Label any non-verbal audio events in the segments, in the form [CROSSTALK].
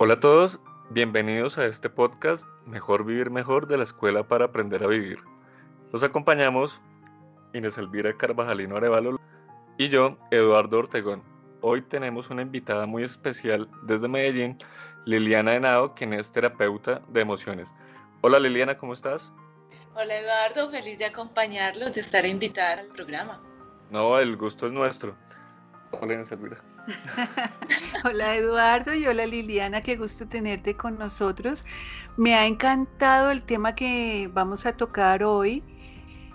Hola a todos, bienvenidos a este podcast Mejor Vivir Mejor de la Escuela para Aprender a Vivir. Los acompañamos Inés Elvira Carvajalino Arevalo y yo, Eduardo Ortegón. Hoy tenemos una invitada muy especial desde Medellín, Liliana Henao, quien es terapeuta de emociones. Hola Liliana, ¿cómo estás? Hola Eduardo, feliz de acompañarlos, de estar invitada al programa. No, el gusto es nuestro. Hola Inés Elvira. [LAUGHS] hola Eduardo y hola Liliana, qué gusto tenerte con nosotros. Me ha encantado el tema que vamos a tocar hoy.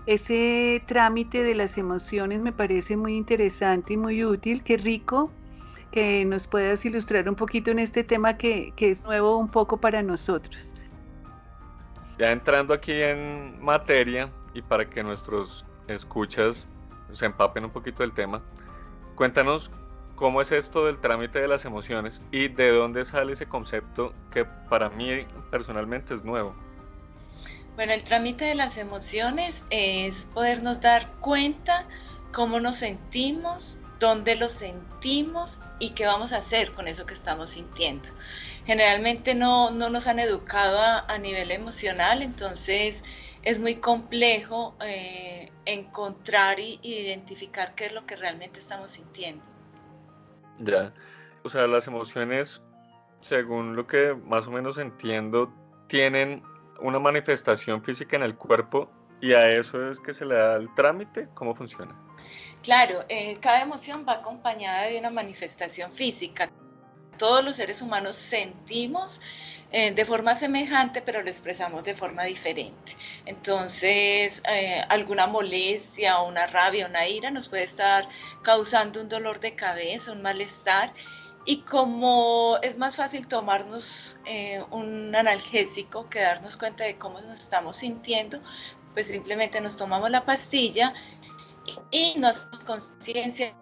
Ese trámite de las emociones me parece muy interesante y muy útil. Qué rico que nos puedas ilustrar un poquito en este tema que, que es nuevo un poco para nosotros. Ya entrando aquí en materia y para que nuestros escuchas se empapen un poquito del tema, cuéntanos ¿Cómo es esto del trámite de las emociones y de dónde sale ese concepto que para mí personalmente es nuevo? Bueno, el trámite de las emociones es podernos dar cuenta cómo nos sentimos, dónde lo sentimos y qué vamos a hacer con eso que estamos sintiendo. Generalmente no, nos han educado a, nivel emocional, entonces es muy complejo eh, encontrar e identificar qué es lo que realmente estamos sintiendo. Ya, o sea, las emociones, según lo que más o menos entiendo, tienen una manifestación física en el cuerpo y a eso es que se le da el trámite. ¿Cómo funciona? Claro, eh, cada emoción va acompañada de una manifestación física. Todos los seres humanos sentimos eh, de forma semejante, pero lo expresamos de forma diferente. Entonces, eh, alguna molestia, una rabia, una ira nos puede estar causando un dolor de cabeza, un malestar. Y como es más fácil tomarnos eh, un analgésico que darnos cuenta de cómo nos estamos sintiendo, pues simplemente nos tomamos la pastilla y nos damos conciencia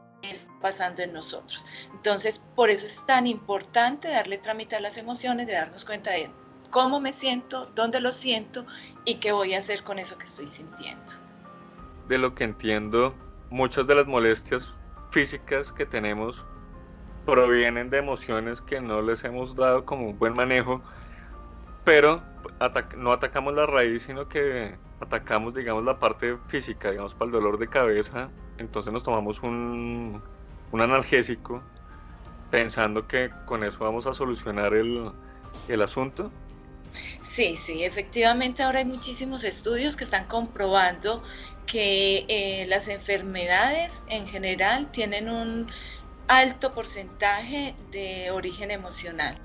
pasando en nosotros. Entonces, por eso es tan importante darle trámite a las emociones, de darnos cuenta de cómo me siento, dónde lo siento y qué voy a hacer con eso que estoy sintiendo. De lo que entiendo, muchas de las molestias físicas que tenemos provienen de emociones que no les hemos dado como un buen manejo, pero no atacamos la raíz, sino que atacamos, digamos, la parte física, digamos, para el dolor de cabeza, entonces nos tomamos un, un analgésico pensando que con eso vamos a solucionar el, asunto? Sí, sí, efectivamente ahora hay muchísimos estudios que están comprobando que eh, las enfermedades en general tienen un alto porcentaje de origen emocional.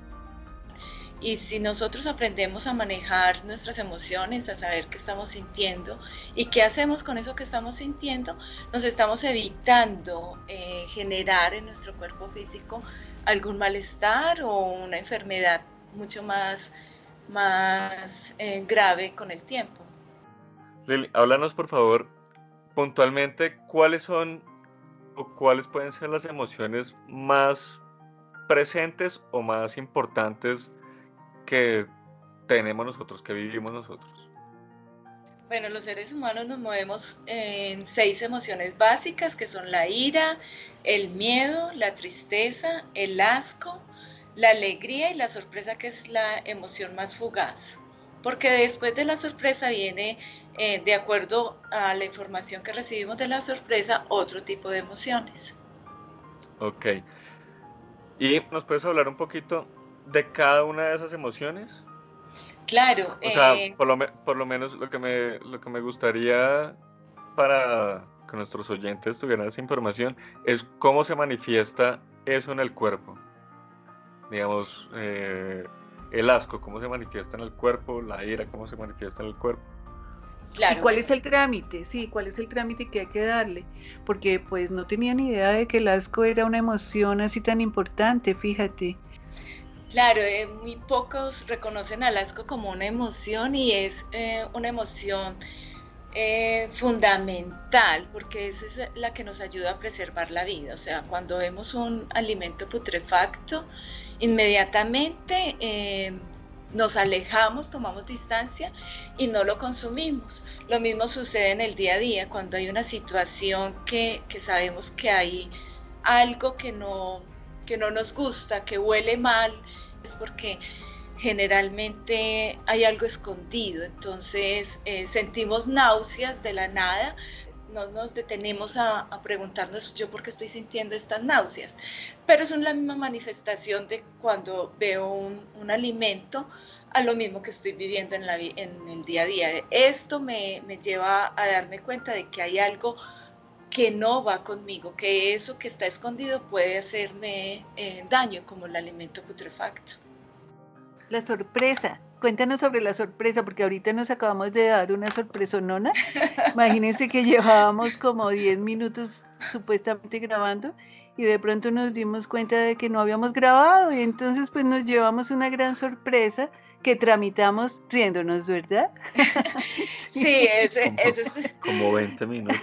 Y si nosotros aprendemos a manejar nuestras emociones, a saber qué estamos sintiendo y qué hacemos con eso que estamos sintiendo, nos estamos evitando eh, generar en nuestro cuerpo físico algún malestar o una enfermedad mucho más, más eh, grave con el tiempo. Lili, háblanos por favor puntualmente cuáles son o cuáles pueden ser las emociones más presentes o más importantes que tenemos nosotros, que vivimos nosotros? Bueno, los seres humanos nos movemos en seis emociones básicas que son la ira, el miedo, la tristeza, el asco, la alegría y la sorpresa que es la emoción más fugaz. Porque después de la sorpresa viene, eh, de acuerdo a la información que recibimos de la sorpresa, otro tipo de emociones. Ok. ¿Y nos puedes hablar un poquito de cada una de esas emociones? Claro. O sea, eh, por, lo, por lo menos lo que, me, lo que me gustaría para que nuestros oyentes tuvieran esa información es cómo se manifiesta eso en el cuerpo. Digamos, eh, el asco, cómo se manifiesta en el cuerpo, la ira, cómo se manifiesta en el cuerpo. Claro. ¿Y cuál es el trámite? Sí, ¿cuál es el trámite que hay que darle? Porque pues no tenía ni idea de que el asco era una emoción así tan importante, fíjate. Claro, eh, muy pocos reconocen al asco como una emoción y es eh, una emoción eh, fundamental porque esa es la que nos ayuda a preservar la vida. O sea, cuando vemos un alimento putrefacto, inmediatamente nos alejamos, tomamos distancia y no lo consumimos. Lo mismo sucede en el día a día cuando hay una situación que, que sabemos que hay algo que no que no nos gusta, que huele mal, es porque generalmente hay algo escondido, entonces eh, sentimos náuseas de la nada, no nos detenemos a, preguntarnos yo por qué estoy sintiendo estas náuseas, pero es la misma manifestación de cuando veo un, alimento a lo mismo que estoy viviendo en, la, en el día a día. Esto me, lleva a darme cuenta de que hay algo que no va conmigo, que eso que está escondido puede hacerme eh, daño, como el alimento putrefacto. La sorpresa, Cuéntanos sobre la sorpresa, porque ahorita nos acabamos de dar una sorpresa nona. [LAUGHS] Imagínense que llevábamos como 10 minutos supuestamente grabando y de pronto nos dimos cuenta de que no habíamos grabado y entonces pues nos llevamos una gran sorpresa que tramitamos riéndonos, ¿verdad? [LAUGHS] Sí, ese, es... [LAUGHS] Como 20 minutos.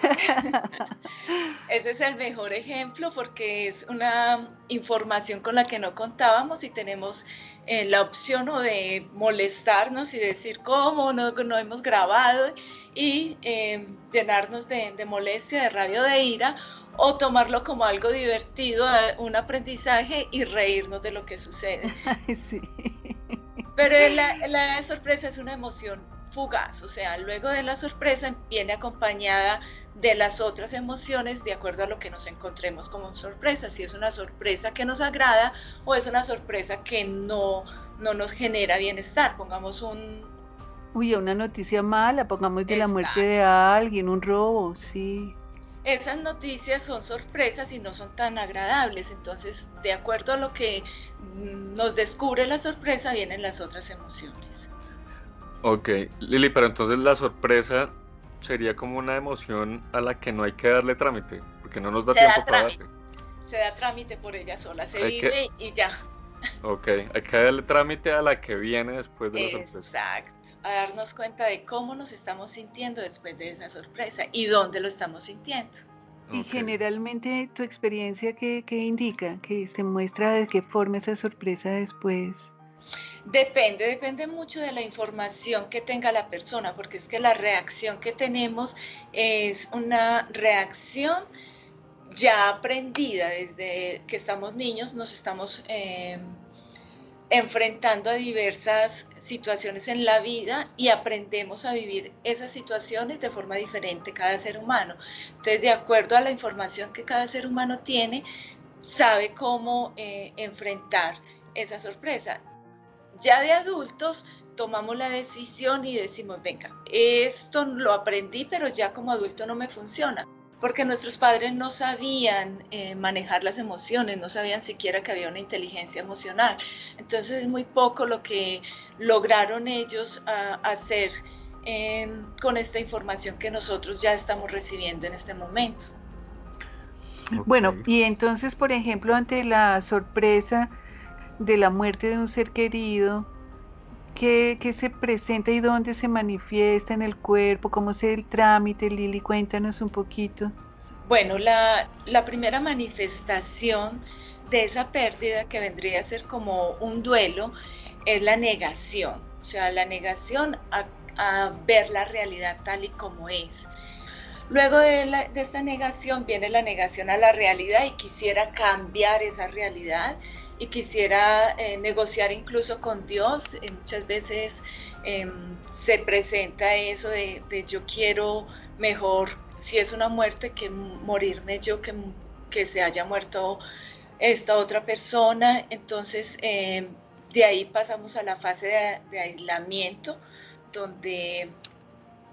[LAUGHS] Ese es el mejor ejemplo porque es una información con la que no contábamos y tenemos eh, la opción o de molestarnos y decir cómo no, no hemos grabado y eh, llenarnos de, de, molestia, de rabia de ira o tomarlo como algo divertido, un aprendizaje y reírnos de lo que sucede. Sí. Pero la, la sorpresa es una emoción fugaz, o sea, luego de la sorpresa viene acompañada de las otras emociones de acuerdo a lo que nos encontremos como sorpresa, si es una sorpresa que nos agrada o es una sorpresa que no, no nos genera bienestar. Pongamos un... Uy, una noticia mala, pongamos de la muerte de alguien, un robo, sí. Esas noticias son sorpresas y no son tan agradables, entonces de acuerdo a lo que nos descubre la sorpresa vienen las otras emociones. Ok, Lili, pero entonces la sorpresa sería como una emoción a la que no hay que darle trámite, porque no nos da tiempo para darle. Se da trámite por ella sola, se vive y ya. Ok, hay que darle trámite a la que viene después de la sorpresa. Exacto, a darnos cuenta de cómo nos estamos sintiendo después de esa sorpresa y dónde lo estamos sintiendo. Y generalmente tu experiencia, ¿qué, ¿qué, indica? Que se muestra de qué forma esa sorpresa después. Depende, depende mucho de la información que tenga la persona, porque es que la reacción que tenemos es una reacción ya aprendida desde que estamos niños, nos estamos eh, enfrentando a diversas situaciones en la vida y aprendemos a vivir esas situaciones de forma diferente cada ser humano. Entonces, de acuerdo a la información que cada ser humano tiene, sabe cómo eh, enfrentar esa sorpresa. Ya de adultos tomamos la decisión y decimos, venga, esto lo aprendí, pero ya como adulto no me funciona, porque nuestros padres no sabían eh, manejar las emociones, no sabían siquiera que había una inteligencia emocional. Entonces es muy poco lo que lograron ellos ah, hacer em, con esta información que nosotros ya estamos recibiendo en este momento. Bueno, y entonces, por ejemplo, ante la sorpresa, de la muerte de un ser querido, ¿qué, se presenta y dónde se manifiesta en el cuerpo? ¿Cómo es el trámite? Lili, cuéntanos un poquito. Bueno, la, primera manifestación de esa pérdida que vendría a ser como un duelo es la negación, o sea, la negación a, ver la realidad tal y como es. Luego de, de, esta negación viene la negación a la realidad y quisiera cambiar esa realidad y quisiera eh, negociar incluso con Dios. Eh, muchas veces em, se presenta eso de, yo quiero mejor, si es una muerte, que morirme yo, que, que se haya muerto esta otra persona. Entonces, em, de ahí pasamos a la fase de, de aislamiento, donde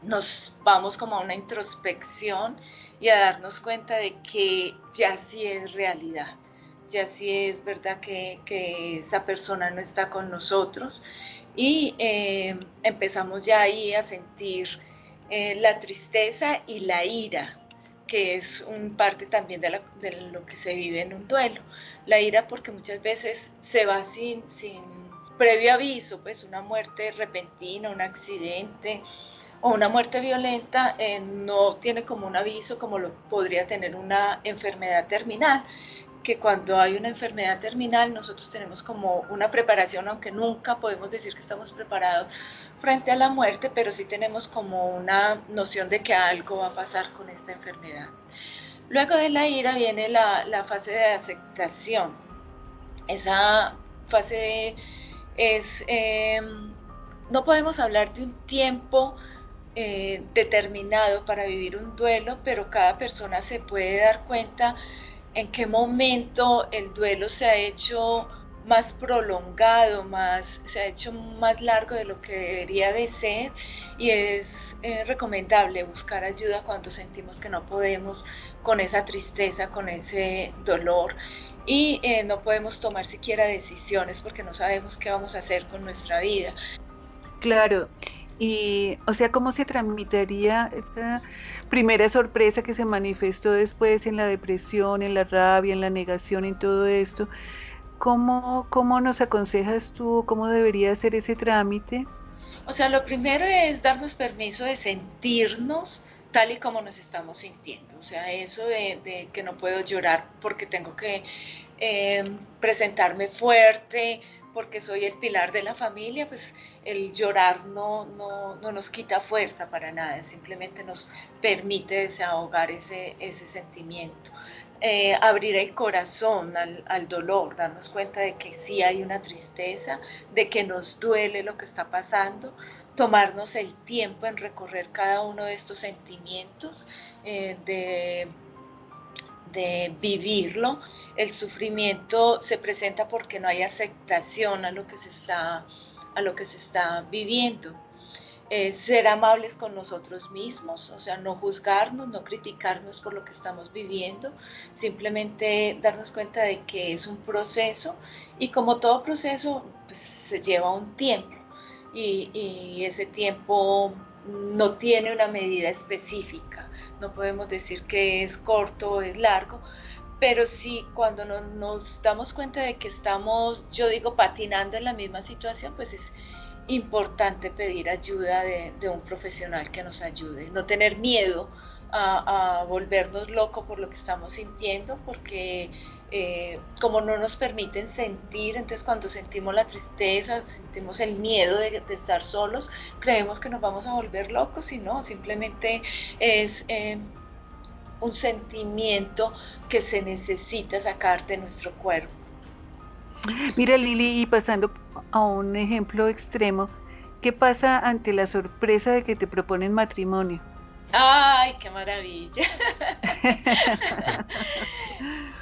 nos vamos como a una introspección y a darnos cuenta de que ya sí es realidad ya sí es verdad que, esa persona no está con nosotros y eh, empezamos ya ahí a sentir eh, la tristeza y la ira, que es un parte también de, lo que se vive en un duelo. La ira porque muchas veces se va sin, sin previo aviso, pues una muerte repentina, un accidente o una muerte violenta eh, no tiene como un aviso como lo podría tener una enfermedad terminal que cuando hay una enfermedad terminal nosotros tenemos como una preparación, aunque nunca podemos decir que estamos preparados frente a la muerte, pero sí tenemos como una noción de que algo va a pasar con esta enfermedad. Luego de la ira viene la, fase de aceptación. Esa fase es, em, no podemos hablar de un tiempo eh, determinado para vivir un duelo, pero cada persona se puede dar cuenta en qué momento el duelo se ha hecho más prolongado, más, se ha hecho más largo de lo que debería de ser y es eh, recomendable buscar ayuda cuando sentimos que no podemos con esa tristeza, con ese dolor. Y eh, no podemos tomar siquiera decisiones porque no sabemos qué vamos a hacer con nuestra vida. Claro, y, o sea, ¿cómo se transmitiría esa primera sorpresa que se manifestó después en la depresión, en la rabia, en la negación, en todo esto? ¿Cómo, cómo nos aconsejas tú cómo debería ser ese trámite? O sea, lo primero es darnos permiso de sentirnos tal y como nos estamos sintiendo. O sea, eso de, que no puedo llorar porque tengo que eh, presentarme fuerte, porque soy el pilar de la familia, pues el llorar no, no, no, nos quita fuerza para nada, simplemente nos permite desahogar ese, ese sentimiento. Eh, abrir el corazón al, al, dolor, darnos cuenta de que sí hay una tristeza, de que nos duele lo que está pasando, tomarnos el tiempo en recorrer cada uno de estos sentimientos, eh, de de vivirlo. El sufrimiento se presenta porque no hay aceptación a lo que se está, a lo que se está viviendo. ser amables con nosotros mismos, o sea, no juzgarnos, no criticarnos por lo que estamos viviendo, simplemente darnos cuenta de que es un proceso y como todo proceso pues, se lleva un tiempo y, y ese tiempo no tiene una medida específica no podemos decir que es corto o es largo, pero sí cuando nos damos cuenta de que estamos, yo digo, patinando en la misma situación, pues es importante pedir ayuda de, un profesional que nos ayude, no tener miedo a, volvernos locos por lo que estamos sintiendo, porque eh, como no nos permiten sentir, entonces cuando sentimos la tristeza, sentimos el miedo de, estar solos, creemos que nos vamos a volver locos y no, simplemente es eh, un sentimiento que se necesita sacar de nuestro cuerpo. Mira Lili, y pasando a un ejemplo extremo, ¿qué pasa ante la sorpresa de que te proponen matrimonio? ¡Ay, qué maravilla! [LAUGHS]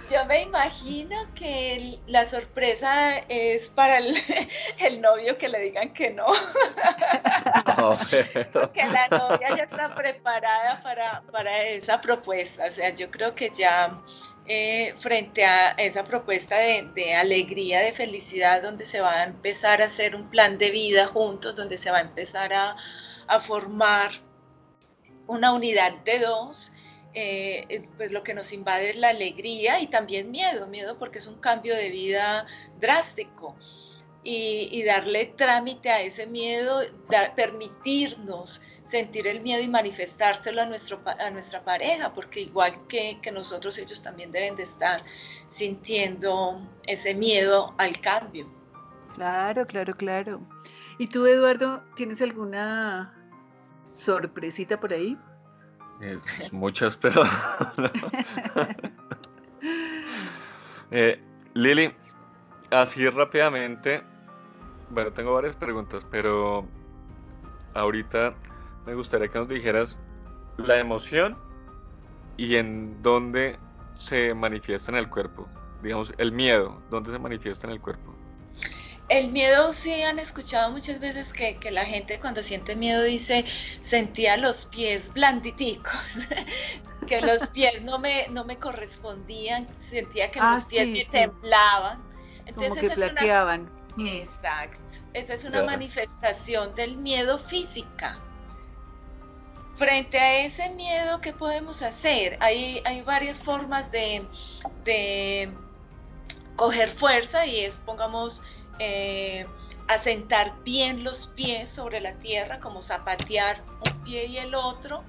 Yo me imagino que la sorpresa es para [LAUGHS] el, novio que le digan que no. [LAUGHS] Porque la novia ya está preparada para, esa propuesta. O sea, yo creo que ya eh, frente a esa propuesta de, alegría, de felicidad, donde se va a empezar a hacer un plan de vida juntos, donde se va a empezar a, a formar una unidad de dos, eh, eh, pues lo que nos invade es la alegría y también miedo, miedo porque es un cambio de vida drástico. Y, darle trámite a ese miedo, permitirnos sentir el miedo y manifestárselo a, nuestro, a nuestra pareja, porque igual que, que nosotros, ellos también deben de estar sintiendo ese miedo al cambio. Claro, claro, claro. ¿Y tú, Eduardo, tienes alguna sorpresita por ahí? Muchas, pero... eh, Lili, así rápidamente, bueno, tengo varias preguntas, pero ahorita me gustaría que nos dijeras la emoción y en dónde se manifiesta en el cuerpo. Digamos, el miedo, ¿dónde se manifiesta en el cuerpo? El miedo sí han escuchado muchas veces que, la gente cuando siente miedo dice sentía los pies blanditicos, [LAUGHS] que los [LAUGHS] pies no me, no me correspondían, sentía que ah, los pies me temblaban. Entonces, Como que plateaban. Mm. exacto. Esa es una manifestación del miedo física. Frente a ese miedo, ¿qué podemos hacer? Hay, hay varias formas de, de coger fuerza y es, pongamos, eh, asentar bien los pies sobre la tierra, como zapatear un pie y el otro.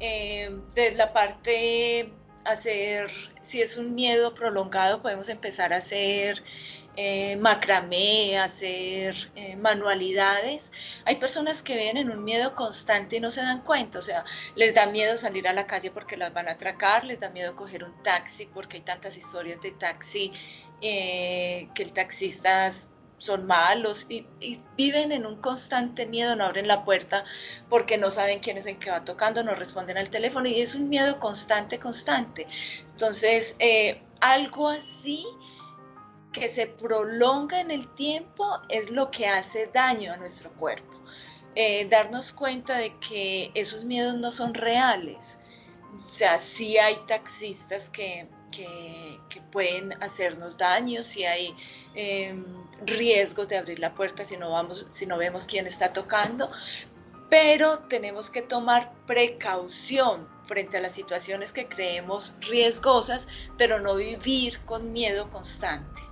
Eh, desde la parte hacer, si es un miedo prolongado, podemos empezar a hacer eh, macramé, hacer eh, manualidades. Hay personas que vienen en un miedo constante y no se dan cuenta, o sea, les da miedo salir a la calle porque las van a atracar, les da miedo coger un taxi porque hay tantas historias de taxi que el taxista son malos y, viven en un constante miedo, no abren la puerta porque no saben quién es el que va tocando, no responden al teléfono y es un miedo constante, constante. Entonces, eh, algo así que se prolonga en el tiempo es lo que hace daño a nuestro cuerpo. Eh, darnos cuenta de que esos miedos no son reales. O sea, sí hay taxistas que, pueden hacernos daño, si hay em, riesgos de abrir la puerta si no, vamos, si no vemos quién está tocando, pero tenemos que tomar precaución frente a las situaciones que creemos riesgosas, pero no vivir con miedo constante.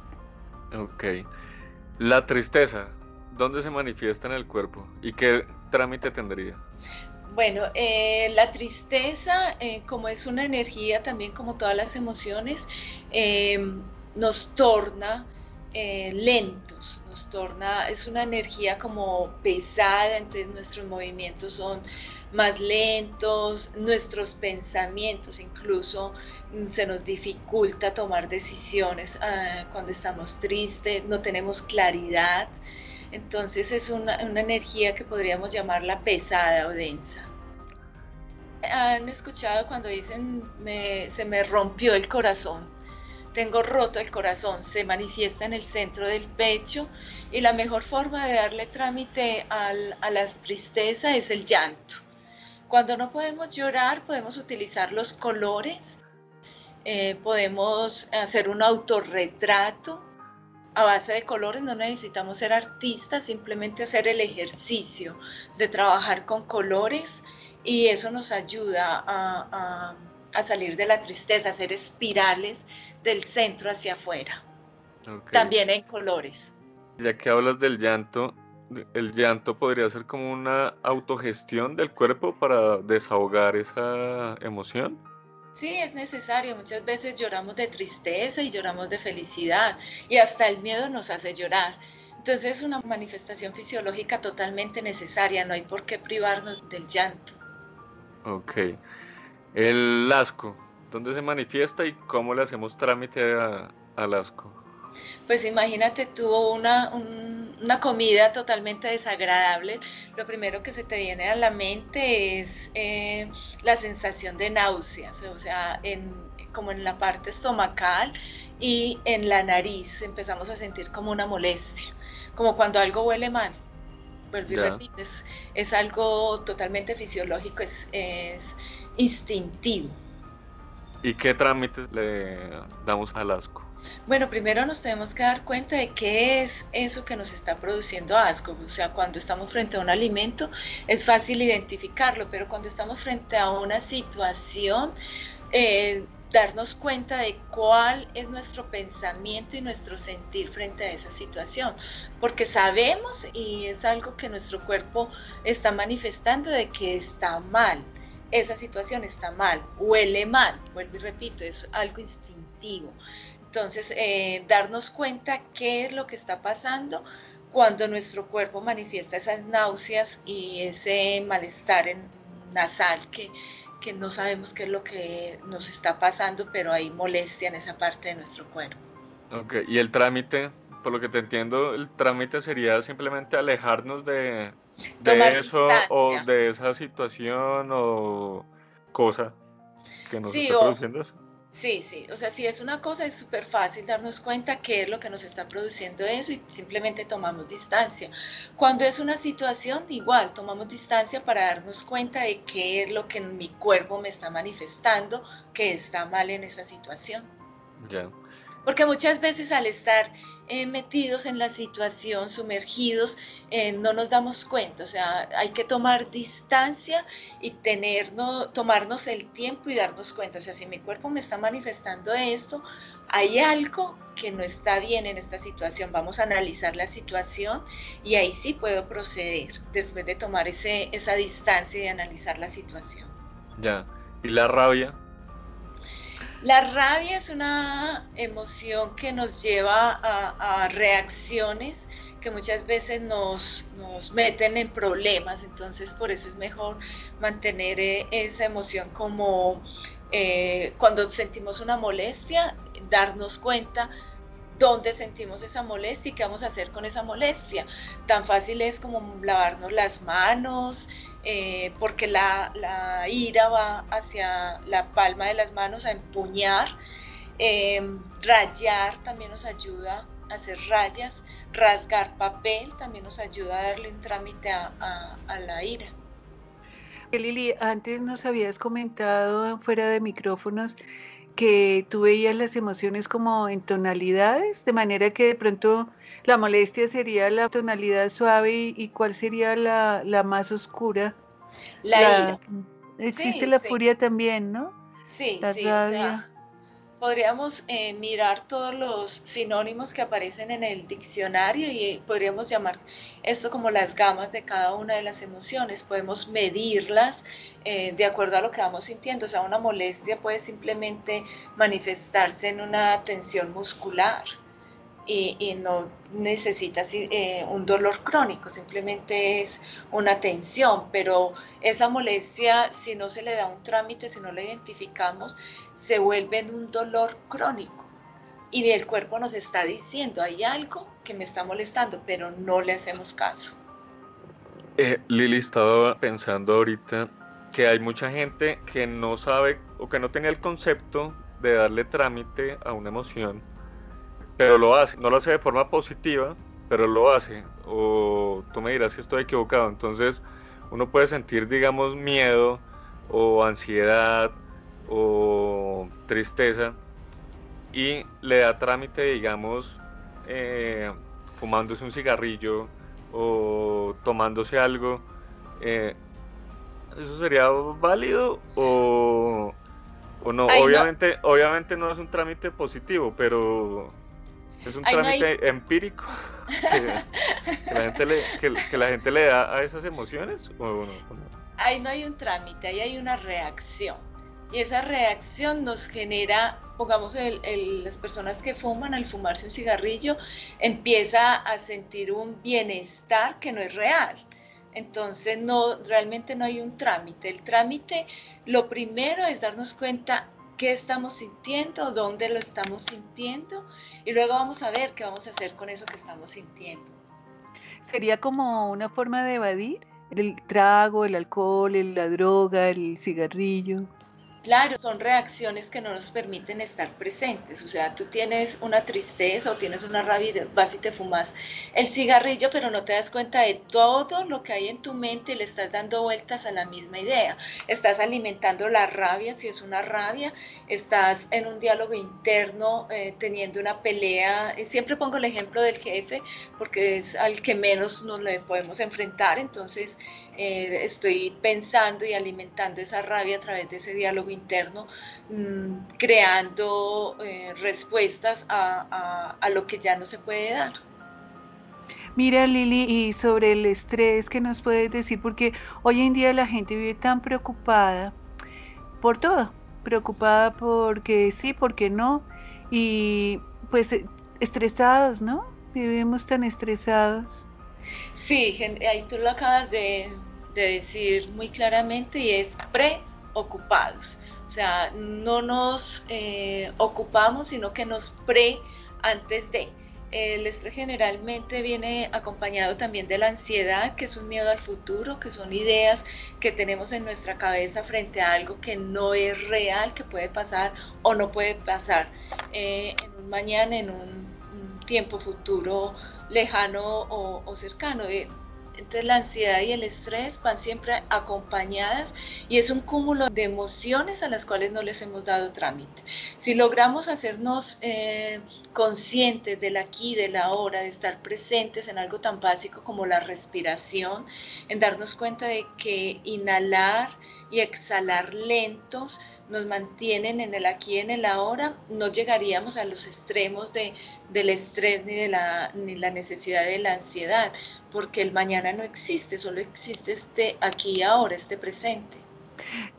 Ok. La tristeza, ¿dónde se manifiesta en el cuerpo y qué trámite tendría? Bueno, eh, la tristeza, eh, como es una energía también como todas las emociones, eh, nos torna lentos, nos torna, es una energía como pesada, entonces nuestros movimientos son más lentos, nuestros pensamientos incluso se nos dificulta tomar decisiones ah, cuando estamos tristes, no tenemos claridad. Entonces es una, energía que podríamos llamarla pesada o densa. ¿Han escuchado cuando dicen se me rompió el corazón? Tengo roto el corazón, se manifiesta en el centro del pecho y la mejor forma de darle trámite a la tristeza es el llanto. Cuando no podemos llorar, podemos utilizar los colores, eh, podemos hacer un autorretrato a base de colores, no necesitamos ser artistas, simplemente hacer el ejercicio de trabajar con colores y eso nos ayuda a, salir de la tristeza, hacer espirales del centro hacia afuera, también en colores. Ya que hablas del llanto, el llanto podría ser como una autogestión del cuerpo para desahogar esa emoción. Sí, es necesario. Muchas veces lloramos de tristeza y lloramos de felicidad y hasta el miedo nos hace llorar. Entonces es una manifestación fisiológica totalmente necesaria, no hay por qué privarnos del llanto. Ok. El asco, ¿dónde se manifiesta y cómo le hacemos trámite al asco? Pues imagínate tú una, una comida totalmente desagradable, lo primero que se te viene a la mente es eh, la sensación de náuseas, o sea, en, como en la parte estomacal y en la nariz empezamos a sentir como una molestia, como cuando algo huele mal. Vuelvo y repites, es algo totalmente fisiológico, es, es instintivo. ¿Y qué trámites le damos al asco? Bueno, primero nos tenemos que dar cuenta de qué es eso que nos está produciendo asco. O sea, cuando estamos frente a un alimento es fácil identificarlo, pero cuando estamos frente a una situación, eh, darnos cuenta de cuál es nuestro pensamiento y nuestro sentir frente a esa situación, porque sabemos y es algo que nuestro cuerpo está manifestando de que está mal, esa situación está mal, huele mal, vuelvo y repito, es algo instintivo. Entonces, eh, darnos cuenta qué es lo que está pasando cuando nuestro cuerpo manifiesta esas náuseas y ese malestar nasal que, que no sabemos qué es lo que nos está pasando, pero hay molestia en esa parte de nuestro cuerpo. Ok, y el trámite, por lo que te entiendo, el trámite sería simplemente alejarnos de, de eso o de esa situación o cosa que nos está produciendo eso. Sí, sí, o sea, si es una cosa es súper fácil darnos cuenta qué es lo que nos está produciendo eso y simplemente tomamos distancia. Cuando es una situación, igual, tomamos distancia para darnos cuenta de qué es lo que mi cuerpo me está manifestando que está mal en esa situación. Ya. Porque muchas veces al estar eh, metidos en la situación, sumergidos, eh, no nos damos cuenta. O sea, hay que tomar distancia y tenernos, tomarnos el tiempo y darnos cuenta. O sea, si mi cuerpo me está manifestando esto, hay algo que no está bien en esta situación. Vamos a analizar la situación y ahí sí puedo proceder después de tomar ese, esa distancia y analizar la situación. Ya. ¿Y la rabia? La rabia es una emoción que nos lleva a, reacciones que muchas veces nos, meten en problemas, entonces por eso es mejor mantener eh, esa emoción como eh, cuando sentimos una molestia, darnos cuenta dónde sentimos esa molestia y qué vamos a hacer con esa molestia. Tan fácil es como lavarnos las manos, eh, porque la, ira va hacia la palma de las manos a empuñar. Em, rayar también nos ayuda a hacer rayas, rasgar papel también nos ayuda a darle un trámite a, a la ira. Lili, antes nos habías comentado fuera de micrófonos que tú veías las emociones como en tonalidades, de manera que de pronto la molestia sería la tonalidad suave y, cuál sería la, más oscura. La, ira. Existe la furia también, ¿no? Sí, sí podríamos eh, mirar todos los sinónimos que aparecen en el diccionario y podríamos llamar esto como las gamas de cada una de las emociones. Podemos medirlas eh, de acuerdo a lo que vamos sintiendo. O sea, una molestia puede simplemente manifestarse en una tensión muscular y, no necesita eh, un dolor crónico, simplemente es una tensión, pero esa molestia, si no se le da un trámite, si no la identificamos, se vuelve en un dolor crónico. Y el cuerpo nos está diciendo, hay algo que me está molestando, pero no le hacemos caso. Eh, Lili, estaba pensando ahorita que hay mucha gente que no sabe o que no tenía el concepto de darle trámite a una emoción pero lo hace, no lo hace de forma positiva, pero lo hace, o tú me dirás que estoy equivocado, entonces uno puede sentir, digamos, miedo o ansiedad o tristeza y le da trámite, digamos, eh, fumándose un cigarrillo o tomándose algo, eh, ¿eso sería válido o, o no? obviamente, no. obviamente no es un trámite positivo, pero es un trámite empírico [LAUGHS] que, la gente le, que, la gente le da a esas emociones. ¿o Ahí no hay un trámite, ahí hay una reacción. Y esa reacción nos genera, pongamos, las personas que fuman al fumarse un cigarrillo, empieza a sentir un bienestar que no es real. Entonces, no, realmente no hay un trámite. El trámite, lo primero es darnos cuenta qué estamos sintiendo, dónde lo estamos sintiendo y luego vamos a ver qué vamos a hacer con eso que estamos sintiendo. ¿Sería como una forma de evadir el trago, el alcohol, la droga, el cigarrillo? Claro, son reacciones que no nos permiten estar presentes. O sea, tú tienes una tristeza o tienes una rabia vas y te fumas el cigarrillo, pero no te das cuenta de todo lo que hay en tu mente y le estás dando vueltas a la misma idea. Estás alimentando la rabia, si es una rabia, estás en un diálogo interno eh, teniendo una pelea. Siempre pongo el ejemplo del jefe porque es al que menos nos le podemos enfrentar. Entonces, eh, estoy pensando y alimentando esa rabia a través de ese diálogo interno, mm, creando eh, respuestas a, lo que ya no se puede dar. Mira Lili, y sobre el estrés, ¿qué nos puedes decir? Porque hoy en día la gente vive tan preocupada por todo, preocupada porque sí, porque no, y pues eh, estresados, ¿no? Vivimos tan estresados. Sí, ahí tú lo acabas de, decir muy claramente y es preocupados. O sea, no nos eh, ocupamos, sino que nos pre antes de. El estrés generalmente viene acompañado también de la ansiedad, que es un miedo al futuro, que son ideas que tenemos en nuestra cabeza frente a algo que no es real, que puede pasar o no puede pasar eh, en un mañana, en un, tiempo futuro lejano o, cercano. Eh, entonces la ansiedad y el estrés van siempre acompañadas y es un cúmulo de emociones a las cuales no les hemos dado trámite. Si logramos hacernos eh, conscientes del aquí, de la hora, de estar presentes en algo tan básico como la respiración, en darnos cuenta de que inhalar y exhalar lentos nos mantienen en el aquí en el ahora, no llegaríamos a los extremos de, del estrés ni de la, ni la necesidad de la ansiedad, porque el mañana no existe, solo existe este aquí y ahora, este presente.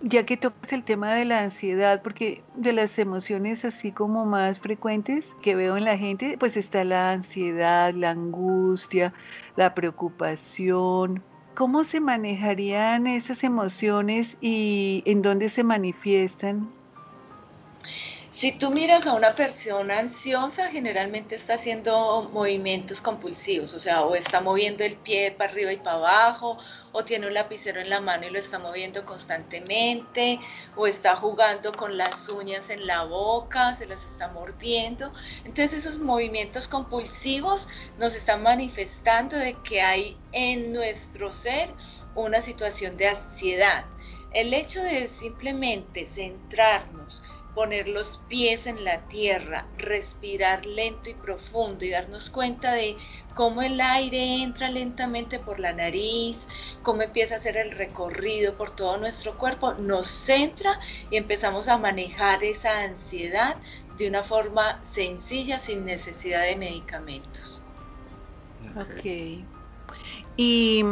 Ya que tocas el tema de la ansiedad, porque de las emociones así como más frecuentes que veo en la gente, pues está la ansiedad, la angustia, la preocupación, ¿Cómo se manejarían esas emociones y en dónde se manifiestan? Si tú miras a una persona ansiosa, generalmente está haciendo movimientos compulsivos, o sea, o está moviendo el pie para arriba y para abajo, o tiene un lapicero en la mano y lo está moviendo constantemente, o está jugando con las uñas en la boca, se las está mordiendo. Entonces esos movimientos compulsivos nos están manifestando de que hay en nuestro ser una situación de ansiedad. El hecho de simplemente centrarnos, poner los pies en la tierra, respirar lento y profundo y darnos cuenta de cómo el aire entra lentamente por la nariz, cómo empieza a hacer el recorrido por todo nuestro cuerpo, nos centra y empezamos a manejar esa ansiedad de una forma sencilla sin necesidad de medicamentos. Ok. ¿Y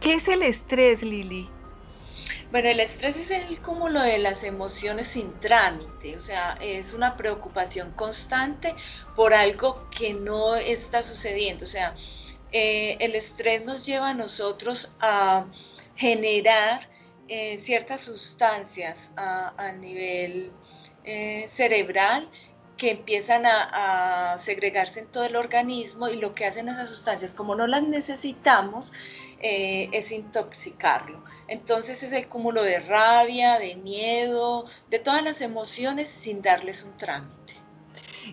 qué es el estrés, Lili? Bueno, el estrés es el cúmulo de las emociones sin trámite, o sea, es una preocupación constante por algo que no está sucediendo, o sea, eh, el estrés nos lleva a nosotros a generar eh, ciertas sustancias a, nivel eh, cerebral que empiezan a, a, segregarse en todo el organismo y lo que hacen esas sustancias, como no las necesitamos, es intoxicarlo. Entonces es el cúmulo de rabia, de miedo, de todas las emociones sin darles un trámite.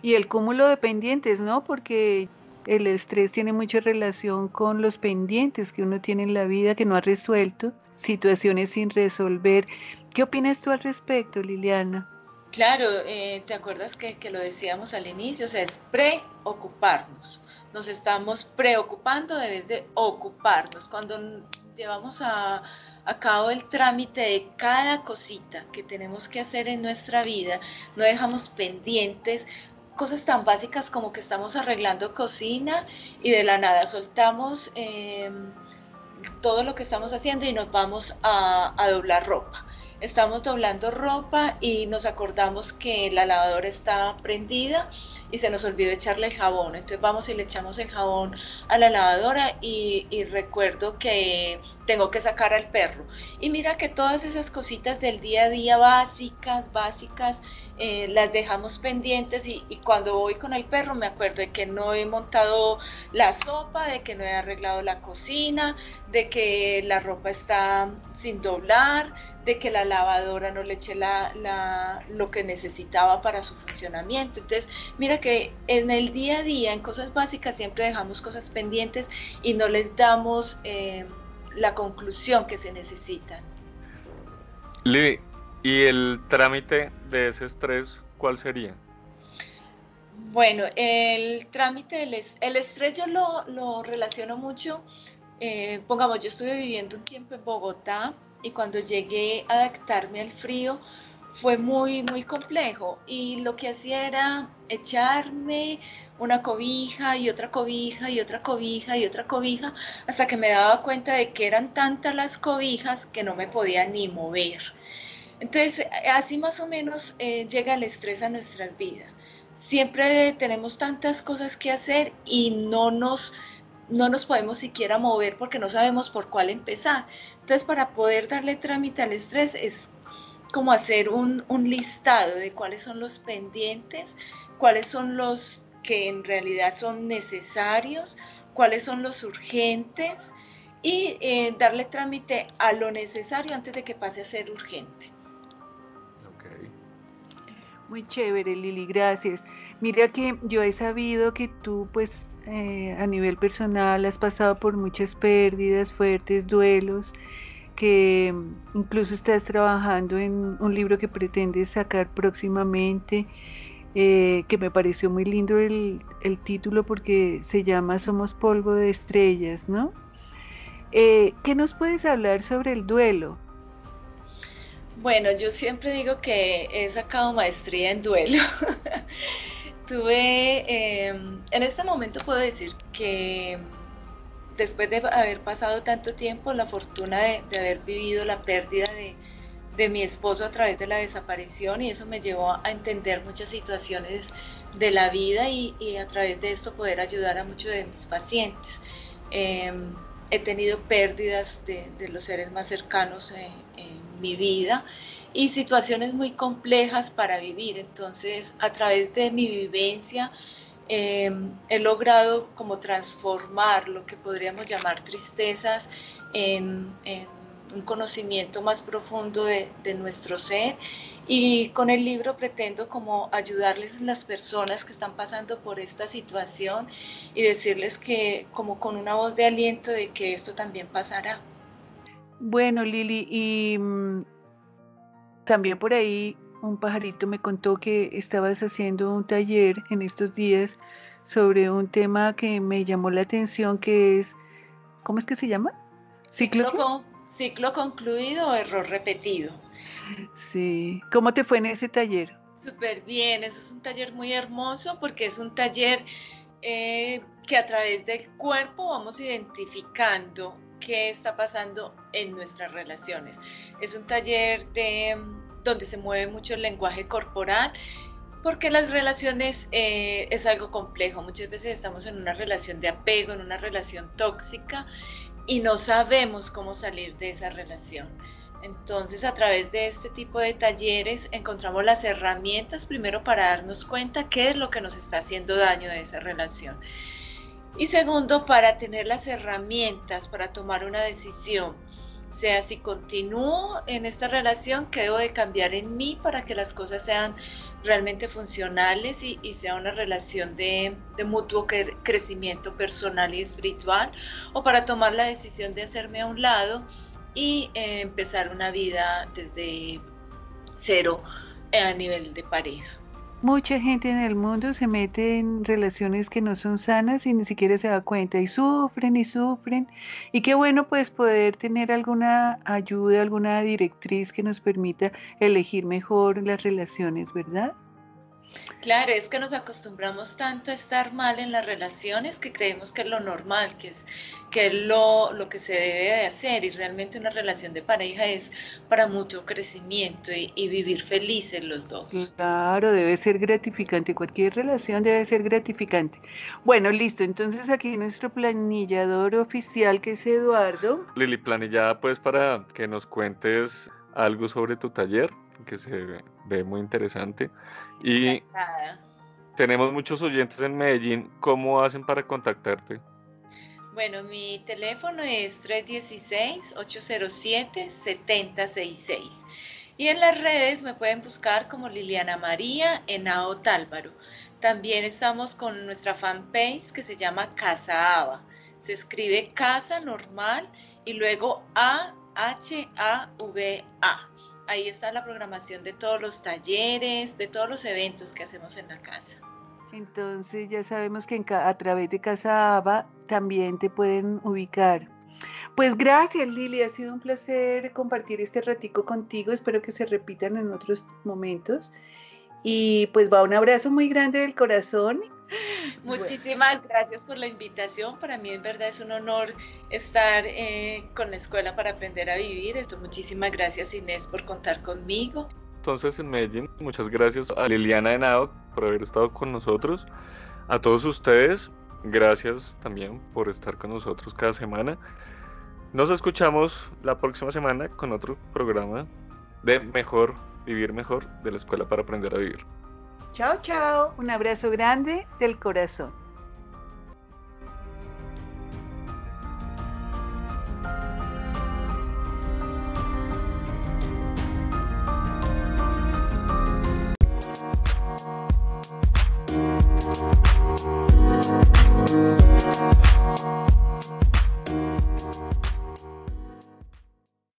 Y el cúmulo de pendientes, ¿no? Porque el estrés tiene mucha relación con los pendientes que uno tiene en la vida que no ha resuelto, situaciones sin resolver. ¿Qué opinas tú al respecto, Liliana? Claro, eh, ¿te acuerdas que, que, lo decíamos al inicio? O sea, es preocuparnos. Nos estamos preocupando de vez de ocuparnos. Cuando llevamos a, a el trámite de cada cosita que tenemos que hacer en nuestra vida, no dejamos pendientes cosas tan básicas como que estamos arreglando cocina y de la nada soltamos em, todo lo que estamos haciendo y nos vamos a, a doblar ropa. Estamos doblando ropa y nos acordamos que la lavadora está prendida y se nos olvidó echarle el jabón. Entonces vamos y le echamos el jabón a la lavadora y, recuerdo que tengo que sacar al perro. Y mira que todas esas cositas del día a día básicas, básicas, eh, las dejamos pendientes y, y, cuando voy con el perro me acuerdo de que no he montado la sopa, de que no he arreglado la cocina, de que la ropa está sin doblar, de que la lavadora no le eche la, lo que necesitaba para su funcionamiento. Entonces, mira que en el día a día, en cosas básicas, siempre dejamos cosas pendientes y no les damos eh, la conclusión que se necesitan. Lili, ¿y el trámite de ese estrés cuál sería? Bueno, el trámite del el estrés yo lo, relaciono mucho. Eh, pongamos, yo estuve viviendo un tiempo en Bogotá y cuando llegué a adaptarme al frío fue muy, muy complejo y lo que hacía era echarme una cobija y otra cobija y otra cobija y otra cobija hasta que me daba cuenta de que eran tantas las cobijas que no me podía ni mover. Entonces, así más o menos eh, llega el estrés a nuestras vidas. Siempre tenemos tantas cosas que hacer y no nos no nos podemos siquiera mover porque no sabemos por cuál empezar. Entonces, para poder darle trámite al estrés es como hacer un, listado de cuáles son los pendientes, cuáles son los que en realidad son necesarios, cuáles son los urgentes y eh, darle trámite a lo necesario antes de que pase a ser urgente. Muy chévere, Lili, gracias. Mira que yo he sabido que tú pues eh, a nivel personal has pasado por muchas pérdidas, fuertes duelos, que incluso estás trabajando en un libro que pretendes sacar próximamente, eh, que me pareció muy lindo el, título porque se llama Somos polvo de estrellas, ¿no? Eh, ¿Qué nos puedes hablar sobre el duelo? Bueno, yo siempre digo que he sacado maestría en duelo. [LAUGHS] Tuve, em, en este momento puedo decir que después de haber pasado tanto tiempo, la fortuna de, haber vivido la pérdida de, mi esposo a través de la desaparición y eso me llevó a entender muchas situaciones de la vida y, a través de esto poder ayudar a muchos de mis pacientes. Em, he tenido pérdidas de, los seres más cercanos en mi vida y situaciones muy complejas para vivir. Entonces, a través de mi vivencia, em, he logrado como transformar lo que podríamos llamar tristezas en, un conocimiento más profundo de, nuestro ser y con el libro pretendo como ayudarles a las personas que están pasando por esta situación y decirles que como con una voz de aliento de que esto también pasará. Bueno, Lili, y mm, también por ahí un pajarito me contó que estabas haciendo un taller en estos días sobre un tema que me llamó la atención, que es, ¿cómo es que se llama? Ciclo, ciclo, ciclo concluido o error repetido. Sí. ¿Cómo te fue en ese taller? Súper bien, eso es un taller muy hermoso porque es un taller eh, que a través del cuerpo vamos identificando qué está pasando en nuestras relaciones. Es un taller de, donde se mueve mucho el lenguaje corporal porque las relaciones eh, es algo complejo. Muchas veces estamos en una relación de apego, en una relación tóxica y no sabemos cómo salir de esa relación. Entonces, a través de este tipo de talleres encontramos las herramientas primero para darnos cuenta qué es lo que nos está haciendo daño de esa relación. Y segundo, para tener las herramientas para tomar una decisión, sea si continúo en esta relación, qué debo de cambiar en mí para que las cosas sean realmente funcionales y, sea una relación de, de mutuo crecimiento personal y espiritual, o para tomar la decisión de hacerme a un lado y eh, empezar una vida desde cero a nivel de pareja. Mucha gente en el mundo se mete en relaciones que no son sanas y ni siquiera se da cuenta y sufren y sufren. Y qué bueno pues poder tener alguna ayuda, alguna directriz que nos permita elegir mejor las relaciones, ¿verdad? Claro, es que nos acostumbramos tanto a estar mal en las relaciones que creemos que es lo normal, que es, que es lo, lo que se debe de hacer y realmente una relación de pareja es para mutuo crecimiento y, y, vivir felices los dos. Claro, debe ser gratificante, cualquier relación debe ser gratificante. Bueno, listo, entonces aquí nuestro planillador oficial que es Eduardo. Lili, planillada pues para que nos cuentes algo sobre tu taller que se ve muy interesante. Y tenemos muchos oyentes en Medellín. ¿Cómo hacen para contactarte? Bueno, mi teléfono es 316-807-7066. Y en las redes me pueden buscar como Liliana María Enao Tálvaro. También estamos con nuestra fanpage que se llama Casa Ava. Se escribe Casa Normal y luego A-H-A-V-A ahí está la programación de todos los talleres, de todos los eventos que hacemos en la casa. Entonces ya sabemos que a través de Casa Ava también te pueden ubicar. Pues gracias Lili, ha sido un placer compartir este ratico contigo, espero que se repitan en otros momentos. Y pues va un abrazo muy grande del corazón [LAUGHS] Muchísimas gracias por la invitación. Para mí en verdad es un honor estar eh, con la Escuela para Aprender a Vivir. Esto, muchísimas gracias Inés por contar conmigo. Entonces en Medellín, muchas gracias a Liliana Henao por haber estado con nosotros. A todos ustedes, gracias también por estar con nosotros cada semana. Nos escuchamos la próxima semana con otro programa de Mejor Vivir Mejor de la Escuela para Aprender a Vivir. Chao, chao. Un abrazo grande del corazón.